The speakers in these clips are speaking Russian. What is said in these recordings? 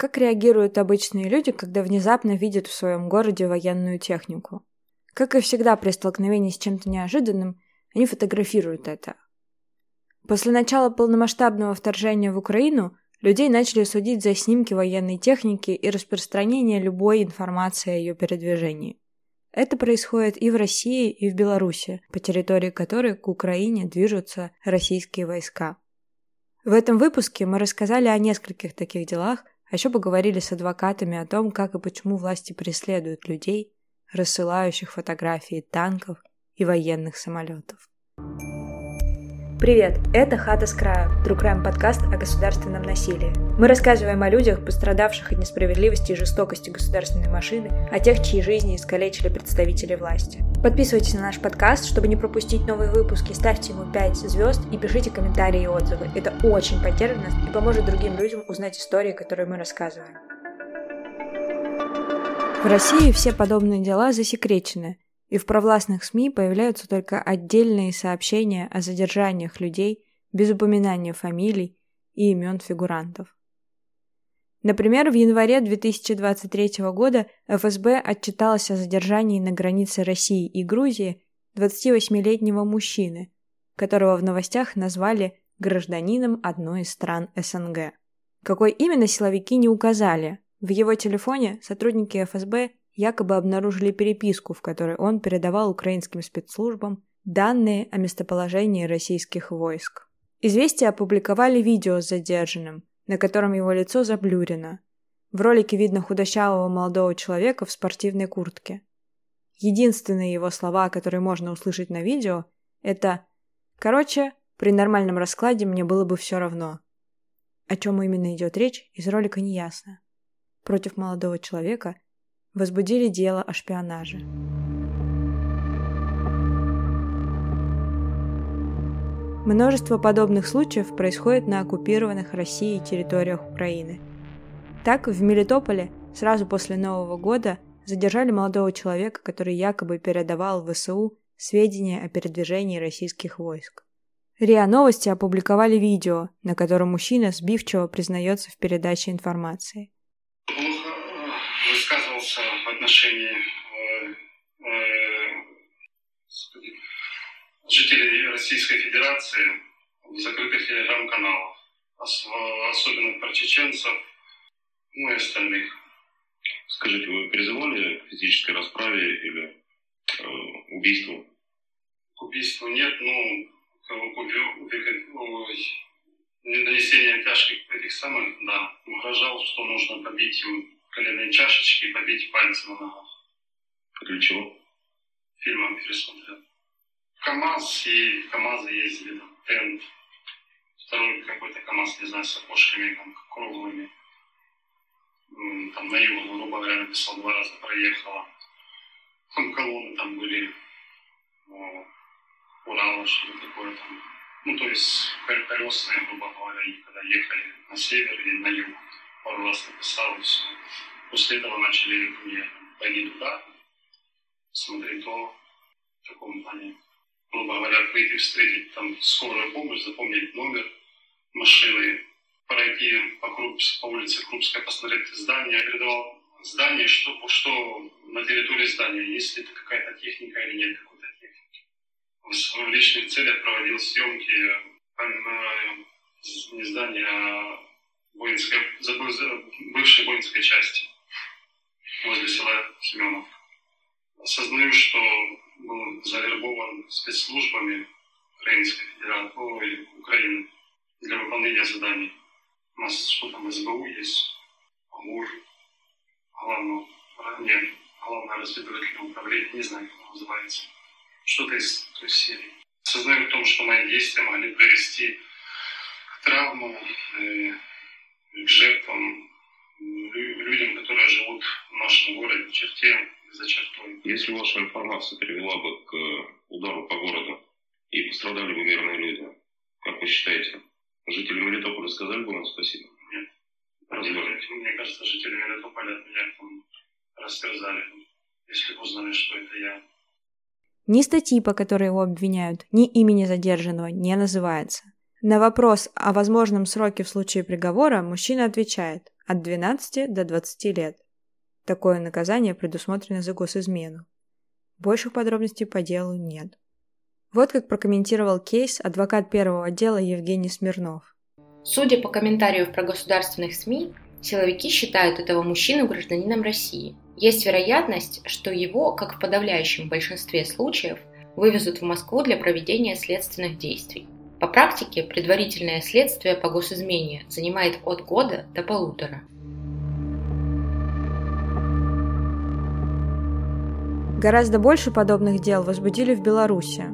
Как реагируют обычные люди, когда внезапно видят в своем городе военную технику? Как и всегда при столкновении с чем-то неожиданным, они фотографируют это. После начала полномасштабного вторжения в Украину людей начали судить за снимки военной техники и распространение любой информации о ее передвижении. Это происходит и в России, и в Беларуси, по территории которой к Украине движутся российские войска. В этом выпуске мы рассказали о нескольких таких делах, а еще поговорили с адвокатами о том, как и почему власти преследуют людей, рассылающих фотографии танков и военных самолетов. Привет, это «Хата с краю», Трукрайм подкаст о государственном насилии. Мы рассказываем о людях, пострадавших от несправедливости и жестокости государственной машины, о тех, чьи жизни искалечили представители власти. Подписывайтесь на наш подкаст, чтобы не пропустить новые выпуски, ставьте ему 5 звезд и пишите комментарии и отзывы. Это очень поддержит нас и поможет другим людям узнать истории, которые мы рассказываем. В России все подобные дела засекречены, и в провластных СМИ появляются только отдельные сообщения о задержаниях людей без упоминания фамилий и имен фигурантов. Например, в январе 2023 года ФСБ отчиталась о задержании на границе России и Грузии 28-летнего мужчины, которого в новостях назвали гражданином одной из стран СНГ. Какой именно силовики не указали, в его телефоне сотрудники ФСБ якобы обнаружили переписку, в которой он передавал украинским спецслужбам данные о местоположении российских войск. Известия опубликовали видео с задержанным, на котором его лицо заблюрено. В ролике видно худощавого молодого человека в спортивной куртке. Единственные его слова, которые можно услышать на видео, это «Короче, при нормальном раскладе мне было бы все равно». О чем именно идет речь, из ролика не ясно против молодого человека возбудили дело о шпионаже. Множество подобных случаев происходит на оккупированных Россией территориях Украины. Так, в Мелитополе сразу после Нового года задержали молодого человека, который якобы передавал в ВСУ сведения о передвижении российских войск. РИА Новости опубликовали видео, на котором мужчина сбивчиво признается в передаче информации в отношении э, э, жителей Российской Федерации в закрытых телеграм-каналах, особенно про чеченцев, ну и остальных. Скажите, вы призывали к физической расправе или э, убийству? К убийству нет, ну, к, нанесение тяжких этих самых, да, угрожал, что нужно побить им коленные чашечки и побить пальцы на ногах. Для чего? Фильмом пересмотрел. КАМАЗ и КАМАЗы ездили, там, тент. Второй какой-то КАМАЗ, не знаю, с окошками там, круглыми. Там на югу, грубо говоря, написал, два раза проехала. Там колонны там были. О, Урала, что-то такое там. Ну, то есть колесные, грубо говоря, когда ехали на север или на юг пару раз все. После этого начали мне пойди туда, смотреть то, в таком плане, грубо говоря, выйти встретить там скорую помощь, запомнить номер машины, пройти по, Круп, по улице Крупская, посмотреть здание, передавал здание, что, что на территории здания, есть ли это какая-то техника или нет какой-то техники. В личных целях проводил съемки не здания, а воинской, бывшей воинской части возле села Семенов. Осознаю, что был завербован спецслужбами Украинской Федерации, Украины для выполнения заданий. У нас что там, СБУ есть, АМУР, главное, нет, главное разведывательное управление, не знаю, как оно называется. Что-то из той серии. Осознаю в том, что мои действия могли привести к травмам, э, жертвам, людям, которые живут в нашем городе, в черте, за чертой. Если ваша информация привела бы к удару по городу и пострадали бы мирные люди, как вы считаете, жители Мелитополя сказали бы вам спасибо? Нет. Разве? Мне кажется, жители Мелитополя от меня там рассказали, если узнали, что это я. Ни статьи, по которой его обвиняют, ни имени задержанного не называется. На вопрос о возможном сроке в случае приговора мужчина отвечает от 12 до 20 лет. Такое наказание предусмотрено за госизмену. Больших подробностей по делу нет. Вот как прокомментировал кейс адвокат первого отдела Евгений Смирнов. Судя по комментарию про государственных СМИ, силовики считают этого мужчину гражданином России. Есть вероятность, что его, как в подавляющем большинстве случаев, вывезут в Москву для проведения следственных действий. По практике предварительное следствие по госизмене занимает от года до полутора. Гораздо больше подобных дел возбудили в Беларуси.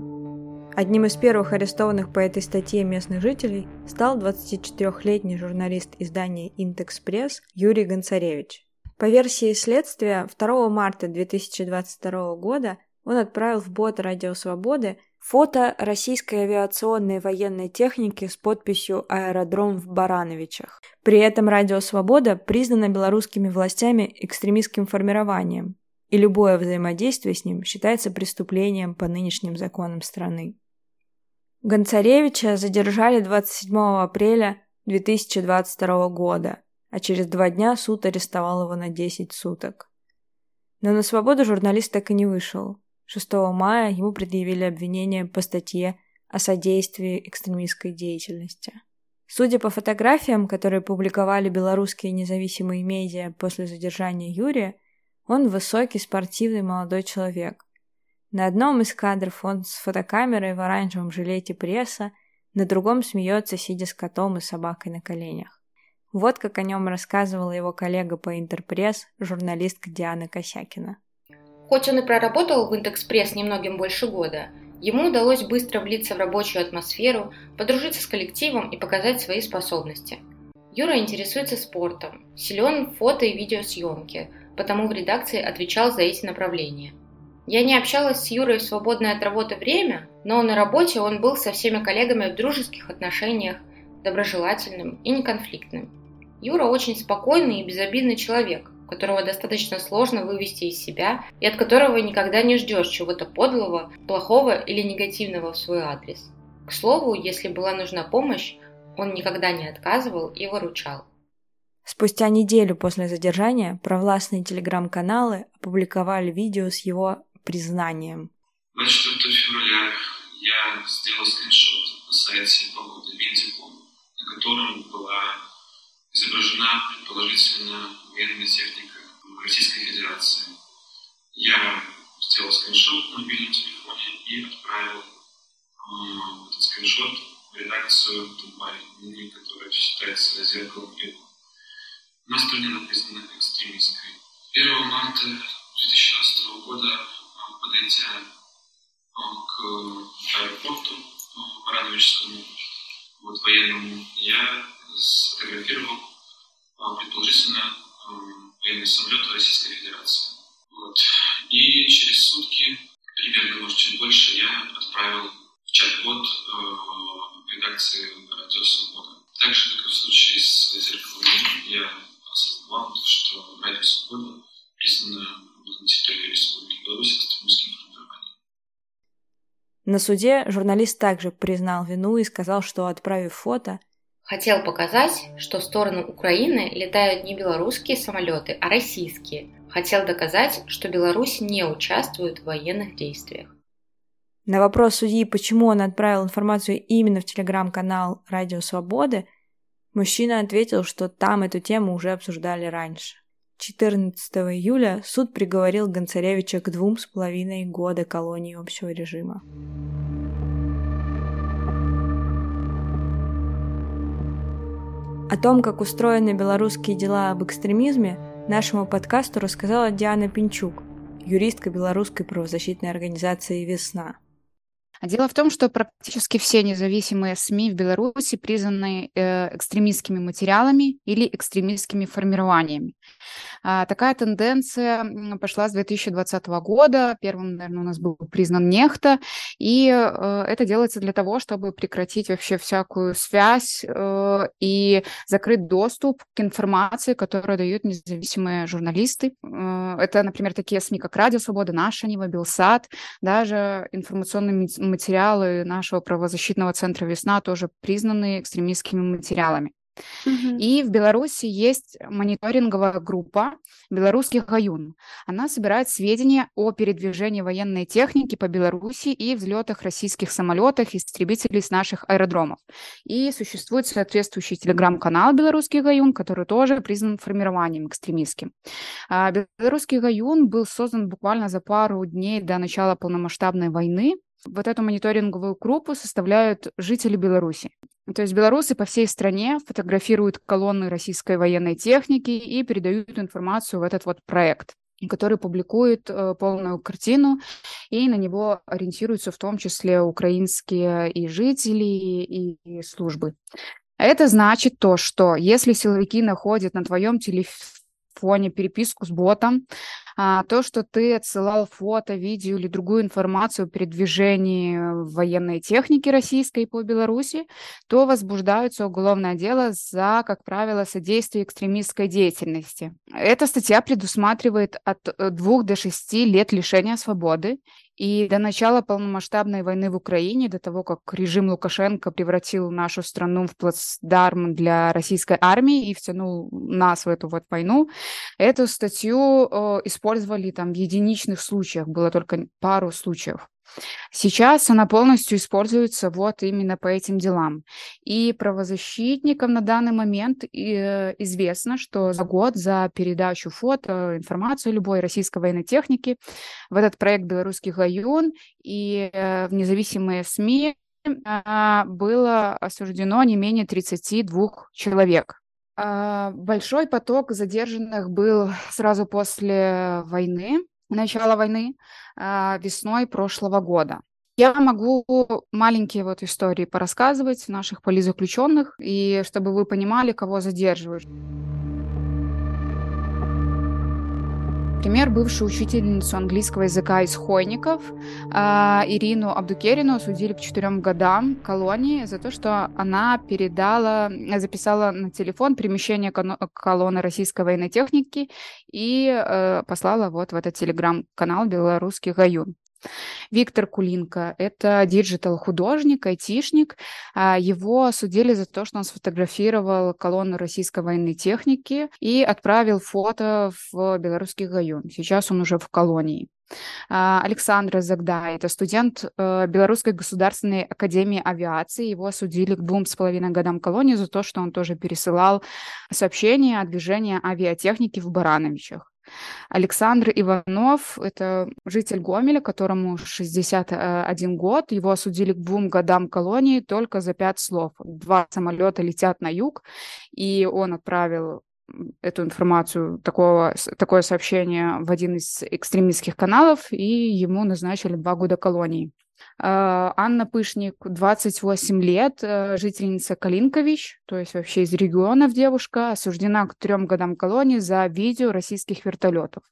Одним из первых арестованных по этой статье местных жителей стал 24-летний журналист издания «Интекспресс» Юрий Гонцаревич. По версии следствия, 2 марта 2022 года он отправил в бот «Радио Свободы» фото российской авиационной военной техники с подписью «Аэродром в Барановичах». При этом «Радио Свобода» признано белорусскими властями экстремистским формированием, и любое взаимодействие с ним считается преступлением по нынешним законам страны. Гонцаревича задержали 27 апреля 2022 года, а через два дня суд арестовал его на 10 суток. Но на свободу журналист так и не вышел. 6 мая ему предъявили обвинение по статье о содействии экстремистской деятельности. Судя по фотографиям, которые публиковали белорусские независимые медиа после задержания Юрия, он высокий, спортивный молодой человек. На одном из кадров он с фотокамерой в оранжевом жилете пресса, на другом смеется, сидя с котом и собакой на коленях. Вот как о нем рассказывала его коллега по Интерпресс, журналистка Диана Косякина. Хоть он и проработал в Интерпресс немногим больше года, ему удалось быстро влиться в рабочую атмосферу, подружиться с коллективом и показать свои способности. Юра интересуется спортом, силен в фото и видеосъемке – потому в редакции отвечал за эти направления. Я не общалась с Юрой в свободное от работы время, но на работе он был со всеми коллегами в дружеских отношениях, доброжелательным и неконфликтным. Юра очень спокойный и безобидный человек, которого достаточно сложно вывести из себя и от которого никогда не ждешь чего-то подлого, плохого или негативного в свой адрес. К слову, если была нужна помощь, он никогда не отказывал и выручал. Спустя неделю после задержания провластные телеграм-каналы опубликовали видео с его признанием. 24 февраля я сделал скриншот на сайте погоды Винтику, на котором была изображена предположительно военная техника Российской Федерации. Я сделал скриншот на мобильном телефоне и отправил э, этот скриншот в редакцию Дубай, которая считается зеркалом мира на стране написано экстремистской. 1 марта 2016 года, а, подойдя а, к аэропорту а, Барановичскому, вот, военному, я сфотографировал предположительно военный самолет Российской Федерации. Вот. И через сутки, примерно, может, чуть больше, я отправил в чат-бот э, редакции «Радио Свобода». Так же, как и в случае с «Зеркалом я осознавал, что Радио Свобода признана на территории Республики Беларусь экстремистским формированием. На суде журналист также признал вину и сказал, что, отправив фото, хотел показать, что в сторону Украины летают не белорусские самолеты, а российские. Хотел доказать, что Беларусь не участвует в военных действиях. На вопрос судьи, почему он отправил информацию именно в телеграм-канал «Радио Свободы», Мужчина ответил, что там эту тему уже обсуждали раньше. 14 июля суд приговорил Гонцаревича к двум с половиной года колонии общего режима. О том, как устроены белорусские дела об экстремизме, нашему подкасту рассказала Диана Пинчук, юристка белорусской правозащитной организации «Весна». Дело в том, что практически все независимые СМИ в Беларуси признаны э, экстремистскими материалами или экстремистскими формированиями. А, такая тенденция пошла с 2020 года. Первым, наверное, у нас был признан Нехта. И э, это делается для того, чтобы прекратить вообще всякую связь э, и закрыть доступ к информации, которую дают независимые журналисты. Это, например, такие СМИ, как Радио Свобода, Наша Нева, Белсат, даже информационные материалы нашего правозащитного центра «Весна» тоже признаны экстремистскими материалами. И в Беларуси есть мониторинговая группа «Белорусский Гаюн». Она собирает сведения о передвижении военной техники по Беларуси и взлетах российских самолетов и истребителей с наших аэродромов. И существует соответствующий телеграм-канал «Белорусский Гаюн», который тоже признан формированием экстремистским. А Белорусский Гаюн был создан буквально за пару дней до начала полномасштабной войны вот эту мониторинговую группу составляют жители Беларуси. То есть белорусы по всей стране фотографируют колонны российской военной техники и передают информацию в этот вот проект который публикует э, полную картину, и на него ориентируются в том числе украинские и жители, и, и службы. Это значит то, что если силовики находят на твоем телефоне переписку с ботом, а, то, что ты отсылал фото, видео или другую информацию о передвижении военной техники российской по Беларуси, то возбуждаются уголовное дело за, как правило, содействие экстремистской деятельности. Эта статья предусматривает от 2 э, до 6 лет лишения свободы и до начала полномасштабной войны в Украине, до того, как режим Лукашенко превратил нашу страну в плацдарм для российской армии и втянул нас в эту вот войну, эту статью э, использовали там в единичных случаях, было только пару случаев. Сейчас она полностью используется вот именно по этим делам. И правозащитникам на данный момент э, известно, что за год за передачу фото, информацию любой российской военной техники в этот проект «Белорусский гаюн» и э, в независимые СМИ а, было осуждено не менее 32 человек. А, большой поток задержанных был сразу после войны, начала войны, а, весной прошлого года. Я могу маленькие вот истории порассказывать наших политзаключенных, и чтобы вы понимали, кого задерживают. Например, бывшую учительницу английского языка из Хойников а, Ирину Абдукерину осудили к четырем годам колонии за то, что она передала, записала на телефон перемещение колонны российской военной техники и э, послала вот в этот телеграм-канал «Белорусский гаюн». Виктор Кулинко – это digital-художник, айтишник. А, его осудили за то, что он сфотографировал колонну российской военной техники и отправил фото в белорусский гаюн. Сейчас он уже в колонии. А, Александр Загдай – это студент э, Белорусской государственной академии авиации. Его осудили к двум с половиной годам колонии за то, что он тоже пересылал сообщения о движении авиатехники в Барановичах. Александр Иванов – это житель Гомеля, которому 61 год. Его осудили к двум годам колонии только за пять слов. Два самолета летят на юг, и он отправил эту информацию, такого, такое сообщение в один из экстремистских каналов, и ему назначили два года колонии. А, Анна Пышник, 28 лет, э, жительница Калинкович, то есть вообще из регионов девушка, осуждена к трем годам колонии за видео российских вертолетов.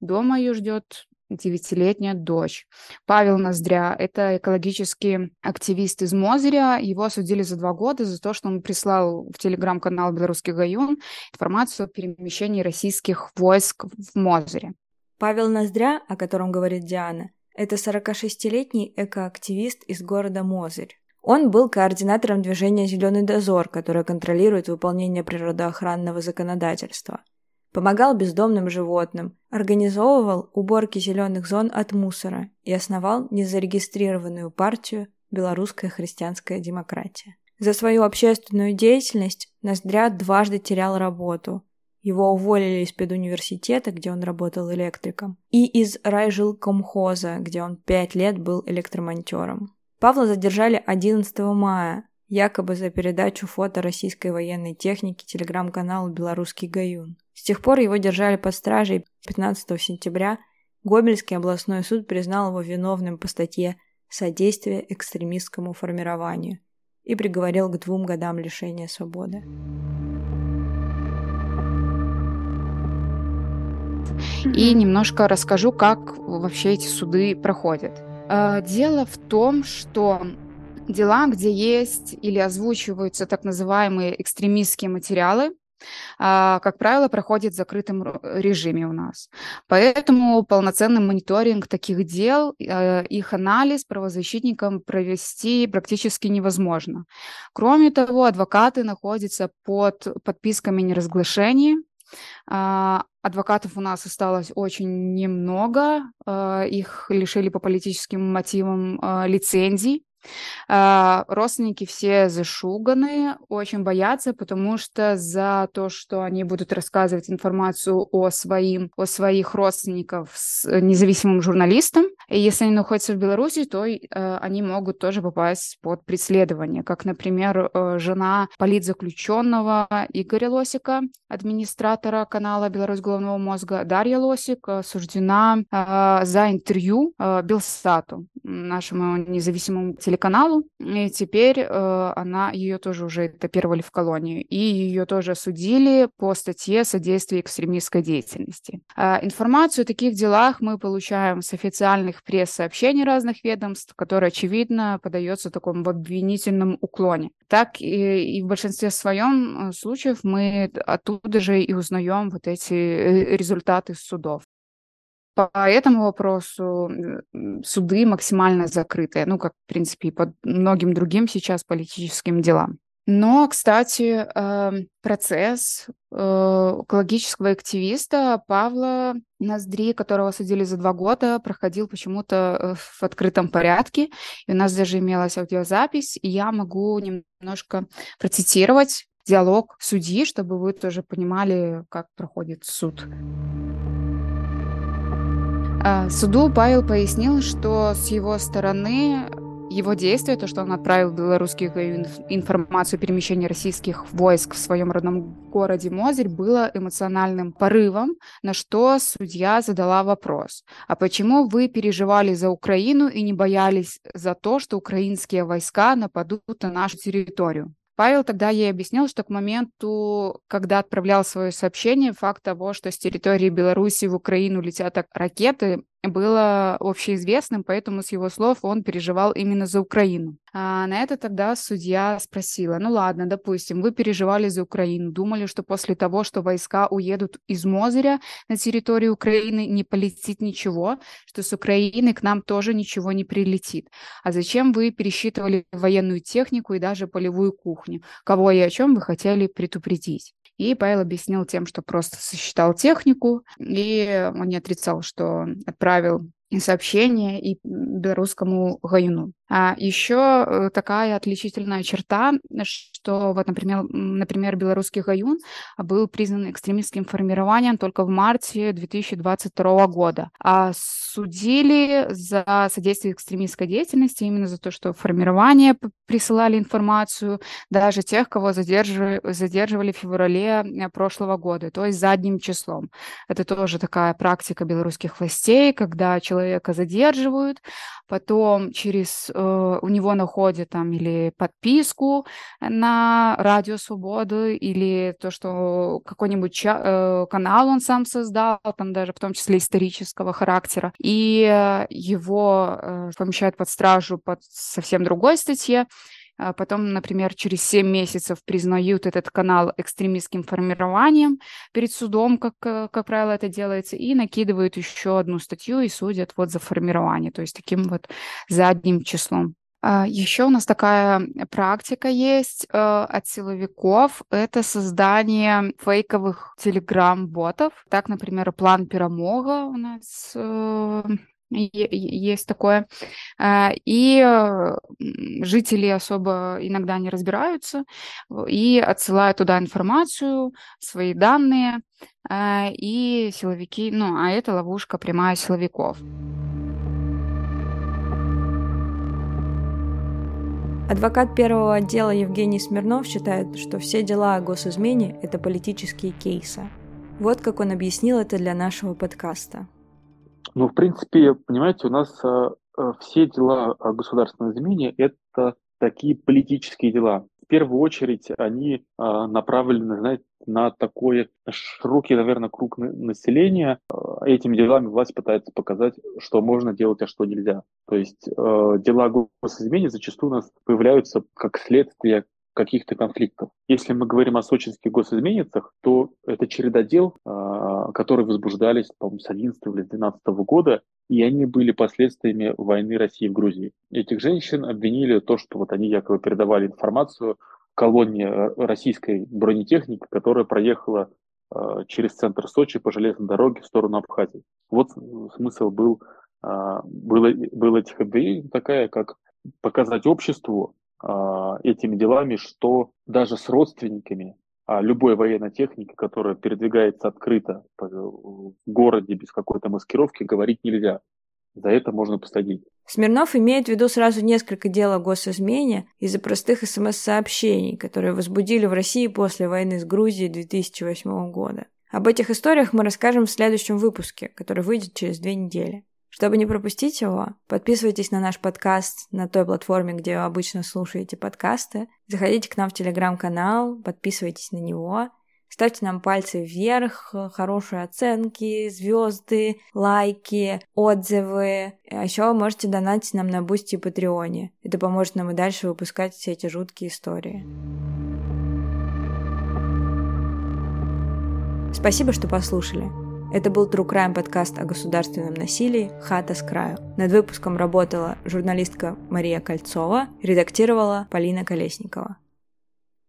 Дома ее ждет девятилетняя дочь. Павел Ноздря – это экологический активист из Мозыря. Его осудили за два года за то, что он прислал в телеграм-канал «Белорусский гаюн» информацию о перемещении российских войск в Мозыре. Павел Ноздря, о котором говорит Диана, это 46-летний экоактивист из города Мозырь. Он был координатором движения «Зеленый дозор», которое контролирует выполнение природоохранного законодательства. Помогал бездомным животным, организовывал уборки зеленых зон от мусора и основал незарегистрированную партию «Белорусская христианская демократия». За свою общественную деятельность Ноздря дважды терял работу, его уволили из педуниверситета, где он работал электриком, и из райжилкомхоза, где он пять лет был электромонтером. Павла задержали 11 мая, якобы за передачу фото российской военной техники телеграм-каналу «Белорусский Гаюн». С тех пор его держали под стражей 15 сентября. Гомельский областной суд признал его виновным по статье «Содействие экстремистскому формированию» и приговорил к двум годам лишения свободы. И немножко расскажу, как вообще эти суды проходят. А, дело в том, что дела, где есть или озвучиваются так называемые экстремистские материалы, а, как правило, проходит в закрытом режиме у нас. Поэтому полноценный мониторинг таких дел, э, их анализ правозащитникам провести практически невозможно. Кроме того, адвокаты находятся под подписками неразглашения, адвокатов у нас осталось очень немного, а, их лишили по политическим мотивам лицензий, а, родственники все зашуганы, очень боятся, потому что за то, что они будут рассказывать информацию о, своим, о своих родственниках с независимым журналистам, и если они находятся в Беларуси, то э, они могут тоже попасть под преследование, как, например, э, жена политзаключенного Игоря Лосика, администратора канала «Беларусь головного мозга» Дарья Лосик, осуждена э, за интервью Белсату, нашему независимому телеканалу, и теперь э, она, ее тоже уже этапировали в колонию, и ее тоже осудили по статье содействия экстремистской деятельности. Э, информацию о таких делах мы получаем с официальных пресс-сообщений разных ведомств, которые, очевидно, подается в таком в обвинительном уклоне. Так и, и в большинстве своем э, случаев мы оттуда же и узнаем вот эти э, результаты судов. По этому вопросу суды максимально закрытые, ну, как, в принципе, и по многим другим сейчас политическим делам. Но, кстати, эм, процесс э, экологического активиста Павла Ноздри, которого судили за два года, проходил почему-то э, в открытом порядке. И у нас даже имелась аудиозапись, и я могу немножко процитировать диалог судьи, чтобы вы тоже понимали, как проходит суд. А, суду Павел пояснил, что с его стороны его действие, то, что он отправил белорусских информацию о перемещении российских войск в своем родном городе Мозырь, было эмоциональным порывом, на что судья задала вопрос. А почему вы переживали за Украину и не боялись за то, что украинские войска нападут на нашу территорию? Павел тогда ей объяснил, что к моменту, когда отправлял свое сообщение, факт того, что с территории Беларуси в Украину летят ракеты, было общеизвестным, поэтому с его слов он переживал именно за Украину. А на это тогда судья спросила, ну ладно, допустим, вы переживали за Украину, думали, что после того, что войска уедут из Мозыря на территорию Украины, не полетит ничего, что с Украины к нам тоже ничего не прилетит. А зачем вы пересчитывали военную технику и даже полевую кухню? Кого и о чем вы хотели предупредить? И Павел объяснил тем, что просто сосчитал технику, и он не отрицал, что отправил сообщение и белорусскому гаюну. А еще э, такая отличительная черта, что вот, например, например, белорусский гаюн был признан экстремистским формированием только в марте 2022 года, а судили за содействие экстремистской деятельности именно за то, что формирование присылали информацию даже тех, кого задерживали, задерживали в феврале э, прошлого года, то есть задним числом. Это тоже такая практика белорусских властей, когда человека задерживают, потом через у него находят там или подписку на Радио Свободу, или то, что какой-нибудь ча- э, канал он сам создал, там даже в том числе исторического характера, и э, его э, помещают под стражу под совсем другой статье, потом, например, через 7 месяцев признают этот канал экстремистским формированием перед судом, как, э, как правило, это делается, и накидывают еще одну статью и судят вот за формирование, то есть таким вот задним числом. А, еще у нас такая практика есть э, от силовиков. Это создание фейковых телеграм-ботов. Так, например, план Перамога у нас э, есть такое. А, и э, жители особо иногда не разбираются и отсылают туда информацию, свои данные, а, и силовики, ну, а это ловушка прямая силовиков. Адвокат первого отдела Евгений Смирнов считает, что все дела о госизмене – это политические кейсы. Вот как он объяснил это для нашего подкаста. Ну, в принципе, понимаете, у нас э, э, все дела о государственной измене – это такие политические дела. В первую очередь они э, направлены, знаете, на такой широкий, наверное, круг населения. Этими делами власть пытается показать, что можно делать, а что нельзя. То есть э, дела госизмене зачастую у нас появляются как следствие каких-то конфликтов. Если мы говорим о сочинских госизменницах, то это череда дел, а, которые возбуждались, по-моему, с 11 или 12 года, и они были последствиями войны России в Грузии. Этих женщин обвинили то, что вот они якобы передавали информацию колонне российской бронетехники, которая проехала а, через центр Сочи по железной дороге в сторону Абхазии. Вот смысл был, а, был, был этих обвинений такая, как показать обществу а, этими делами, что даже с родственниками а любой военной техники, которая передвигается открыто в городе без какой-то маскировки, говорить нельзя. За это можно посадить. Смирнов имеет в виду сразу несколько дел о госизмене из-за простых СМС-сообщений, которые возбудили в России после войны с Грузией 2008 года. Об этих историях мы расскажем в следующем выпуске, который выйдет через две недели. Чтобы не пропустить его, подписывайтесь на наш подкаст на той платформе, где вы обычно слушаете подкасты. Заходите к нам в телеграм-канал, подписывайтесь на него. Ставьте нам пальцы вверх, хорошие оценки, звезды, лайки, отзывы. А еще можете донатить нам на Бусти и Патреоне. Это поможет нам и дальше выпускать все эти жуткие истории. Спасибо, что послушали. Это был True Crime подкаст о государственном насилии «Хата с краю». Над выпуском работала журналистка Мария Кольцова, редактировала Полина Колесникова.